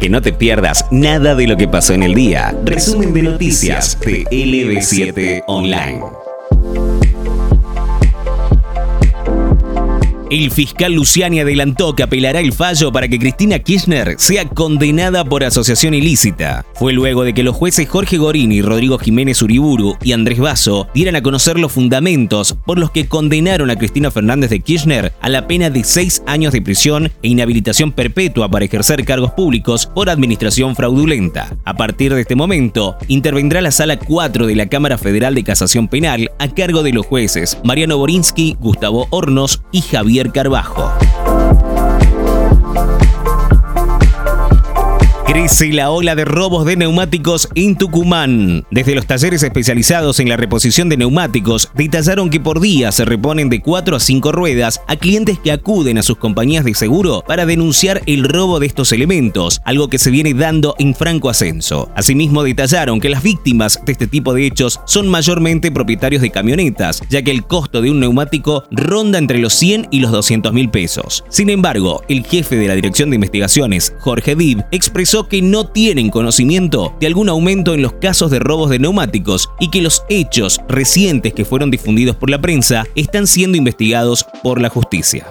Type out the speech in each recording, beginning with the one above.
que no te pierdas nada de lo que pasó en el día. Resumen de noticias de LB7 Online. El fiscal Luciani adelantó que apelará el fallo para que Cristina Kirchner sea condenada por asociación ilícita. Fue luego de que los jueces Jorge Gorini, Rodrigo Jiménez Uriburu y Andrés Basso dieran a conocer los fundamentos por los que condenaron a Cristina Fernández de Kirchner a la pena de seis años de prisión e inhabilitación perpetua para ejercer cargos públicos por administración fraudulenta. A partir de este momento, intervendrá la Sala 4 de la Cámara Federal de Casación Penal a cargo de los jueces Mariano Borinsky, Gustavo Hornos y Javier Carbajo. Crece la ola de robos de neumáticos en Tucumán. Desde los talleres especializados en la reposición de neumáticos, detallaron que por día se reponen de 4 a 5 ruedas a clientes que acuden a sus compañías de seguro para denunciar el robo de estos elementos, algo que se viene dando en franco ascenso. Asimismo, detallaron que las víctimas de este tipo de hechos son mayormente propietarios de camionetas, ya que el costo de un neumático ronda entre los 100 y los 200 mil pesos. Sin embargo, el jefe de la Dirección de Investigaciones, Jorge Dib, expresó que no tienen conocimiento de algún aumento en los casos de robos de neumáticos y que los hechos recientes que fueron difundidos por la prensa están siendo investigados por la justicia.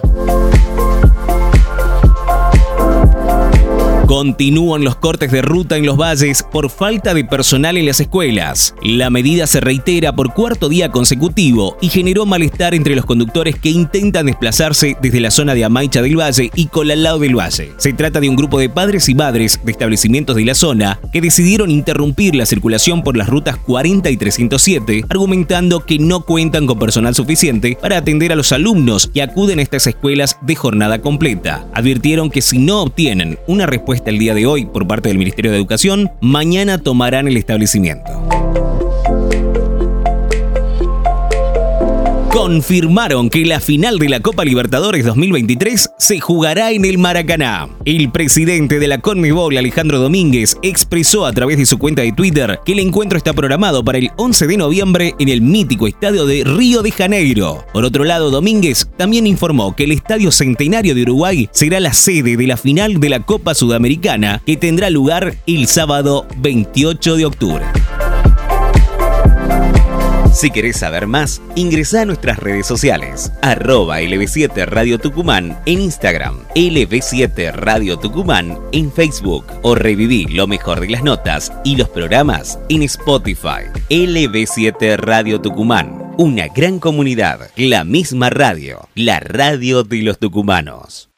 Continúan los cortes de ruta en los valles por falta de personal en las escuelas. La medida se reitera por cuarto día consecutivo y generó malestar entre los conductores que intentan desplazarse desde la zona de Amaicha del Valle y Colalao del Valle. Se trata de un grupo de padres y madres de establecimientos de la zona que decidieron interrumpir la circulación por las rutas 40 y 307, argumentando que no cuentan con personal suficiente para atender a los alumnos que acuden a estas escuelas de jornada completa. Advirtieron que si no obtienen una respuesta el día de hoy por parte del Ministerio de Educación, mañana tomarán el establecimiento. Confirmaron que la final de la Copa Libertadores 2023 se jugará en el Maracaná. El presidente de la CONMEBOL, Alejandro Domínguez, expresó a través de su cuenta de Twitter que el encuentro está programado para el 11 de noviembre en el mítico estadio de Río de Janeiro. Por otro lado, Domínguez también informó que el Estadio Centenario de Uruguay será la sede de la final de la Copa Sudamericana que tendrá lugar el sábado 28 de octubre. Si querés saber más, ingresa a nuestras redes sociales, arroba LB7 Radio Tucumán en Instagram, LB7 Radio Tucumán en Facebook o reviví lo mejor de las notas y los programas en Spotify. LB7 Radio Tucumán, una gran comunidad, la misma radio, la radio de los tucumanos.